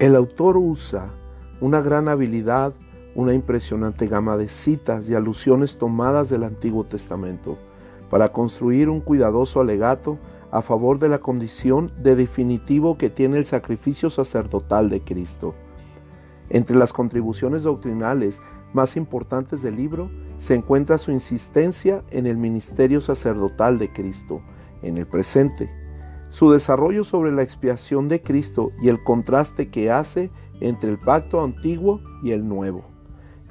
El autor usa una gran habilidad, una impresionante gama de citas y alusiones tomadas del Antiguo Testamento para construir un cuidadoso alegato a favor de la condición de definitivo que tiene el sacrificio sacerdotal de Cristo. Entre las contribuciones doctrinales más importantes del libro se encuentra su insistencia en el ministerio sacerdotal de Cristo, en el presente, su desarrollo sobre la expiación de Cristo y el contraste que hace entre el pacto antiguo y el nuevo,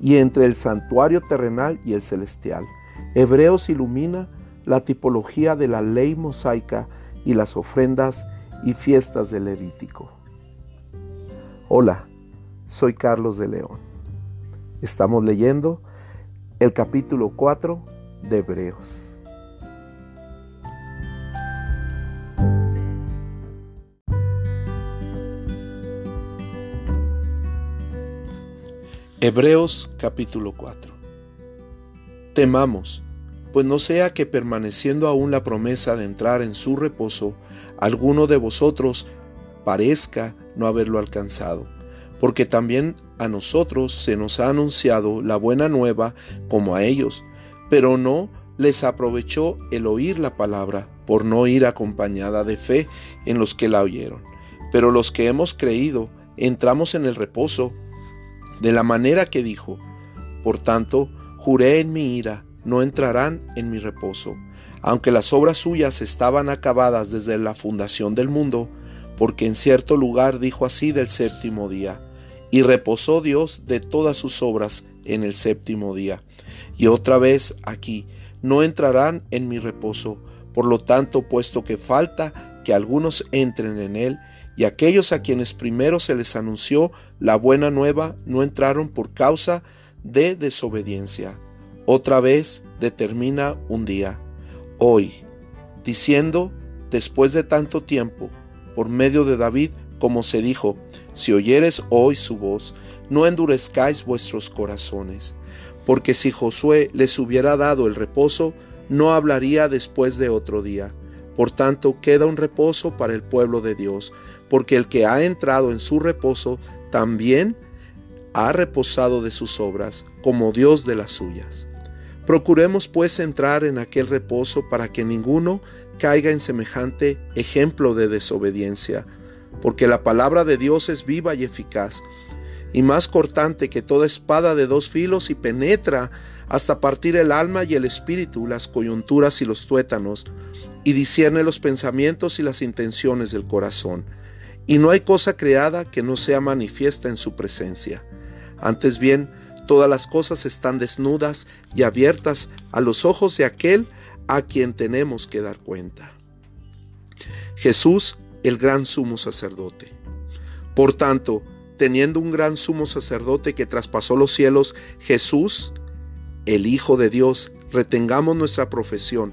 y entre el santuario terrenal y el celestial. Hebreos ilumina la tipología de la ley mosaica y las ofrendas y fiestas del Levítico. Hola, soy Carlos de León. Estamos leyendo el capítulo 4 de Hebreos. Hebreos capítulo 4 Temamos pues no sea que permaneciendo aún la promesa de entrar en su reposo, alguno de vosotros parezca no haberlo alcanzado, porque también a nosotros se nos ha anunciado la buena nueva como a ellos, pero no les aprovechó el oír la palabra por no ir acompañada de fe en los que la oyeron. Pero los que hemos creído entramos en el reposo de la manera que dijo, por tanto, juré en mi ira, no entrarán en mi reposo, aunque las obras suyas estaban acabadas desde la fundación del mundo, porque en cierto lugar dijo así del séptimo día, y reposó Dios de todas sus obras en el séptimo día. Y otra vez aquí, no entrarán en mi reposo, por lo tanto, puesto que falta que algunos entren en él, y aquellos a quienes primero se les anunció la buena nueva no entraron por causa de desobediencia otra vez determina un día, hoy, diciendo, después de tanto tiempo, por medio de David, como se dijo, si oyeres hoy su voz, no endurezcáis vuestros corazones, porque si Josué les hubiera dado el reposo, no hablaría después de otro día. Por tanto, queda un reposo para el pueblo de Dios, porque el que ha entrado en su reposo también ha reposado de sus obras, como Dios de las suyas. Procuremos pues entrar en aquel reposo para que ninguno caiga en semejante ejemplo de desobediencia, porque la palabra de Dios es viva y eficaz, y más cortante que toda espada de dos filos y penetra hasta partir el alma y el espíritu, las coyunturas y los tuétanos, y discierne los pensamientos y las intenciones del corazón. Y no hay cosa creada que no sea manifiesta en su presencia. Antes bien, Todas las cosas están desnudas y abiertas a los ojos de aquel a quien tenemos que dar cuenta. Jesús, el gran sumo sacerdote. Por tanto, teniendo un gran sumo sacerdote que traspasó los cielos, Jesús, el Hijo de Dios, retengamos nuestra profesión,